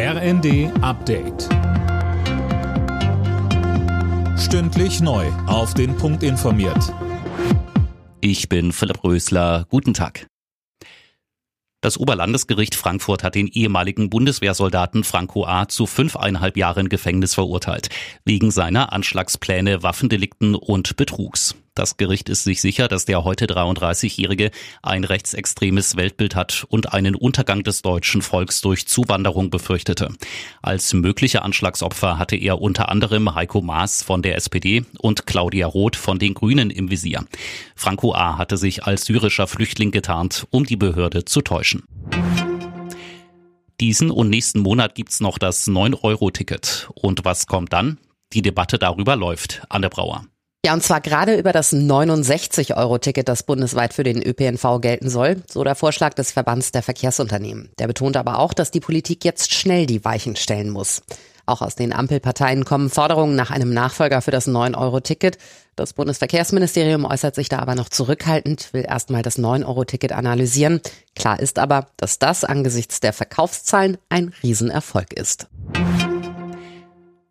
RND Update. Stündlich neu. Auf den Punkt informiert. Ich bin Philipp Rösler. Guten Tag. Das Oberlandesgericht Frankfurt hat den ehemaligen Bundeswehrsoldaten Franco A. zu fünfeinhalb Jahren Gefängnis verurteilt, wegen seiner Anschlagspläne, Waffendelikten und Betrugs. Das Gericht ist sich sicher, dass der heute 33-Jährige ein rechtsextremes Weltbild hat und einen Untergang des deutschen Volks durch Zuwanderung befürchtete. Als mögliche Anschlagsopfer hatte er unter anderem Heiko Maas von der SPD und Claudia Roth von den Grünen im Visier. Franco A. hatte sich als syrischer Flüchtling getarnt, um die Behörde zu täuschen. Diesen und nächsten Monat gibt's noch das 9-Euro-Ticket. Und was kommt dann? Die Debatte darüber läuft. Anne Brauer. Ja, und zwar gerade über das 69-Euro-Ticket, das bundesweit für den ÖPNV gelten soll, so der Vorschlag des Verbands der Verkehrsunternehmen. Der betont aber auch, dass die Politik jetzt schnell die Weichen stellen muss. Auch aus den Ampelparteien kommen Forderungen nach einem Nachfolger für das 9-Euro-Ticket. Das Bundesverkehrsministerium äußert sich da aber noch zurückhaltend, will erstmal das 9-Euro-Ticket analysieren. Klar ist aber, dass das angesichts der Verkaufszahlen ein Riesenerfolg ist.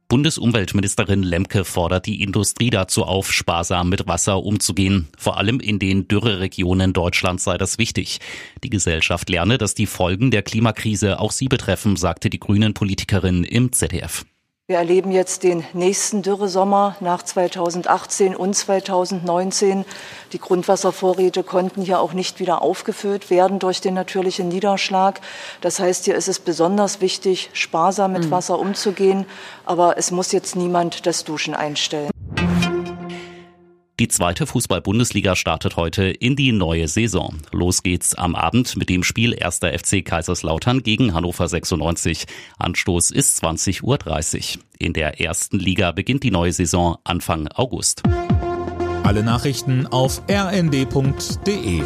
Bundesumweltministerin Lemke fordert die Industrie dazu auf, sparsam mit Wasser umzugehen. Vor allem in den Dürreregionen Deutschlands sei das wichtig. Die Gesellschaft lerne, dass die Folgen der Klimakrise auch sie betreffen, sagte die Grünen Politikerin im ZDF. Wir erleben jetzt den nächsten Dürresommer nach 2018 und 2019. Die Grundwasservorräte konnten hier auch nicht wieder aufgefüllt werden durch den natürlichen Niederschlag. Das heißt, hier ist es besonders wichtig, sparsam mit hm. Wasser umzugehen. Aber es muss jetzt niemand das Duschen einstellen. Die zweite Fußball-Bundesliga startet heute in die neue Saison. Los geht's am Abend mit dem Spiel 1. FC Kaiserslautern gegen Hannover 96. Anstoß ist 20.30 Uhr. In der ersten Liga beginnt die neue Saison Anfang August. Alle Nachrichten auf rnd.de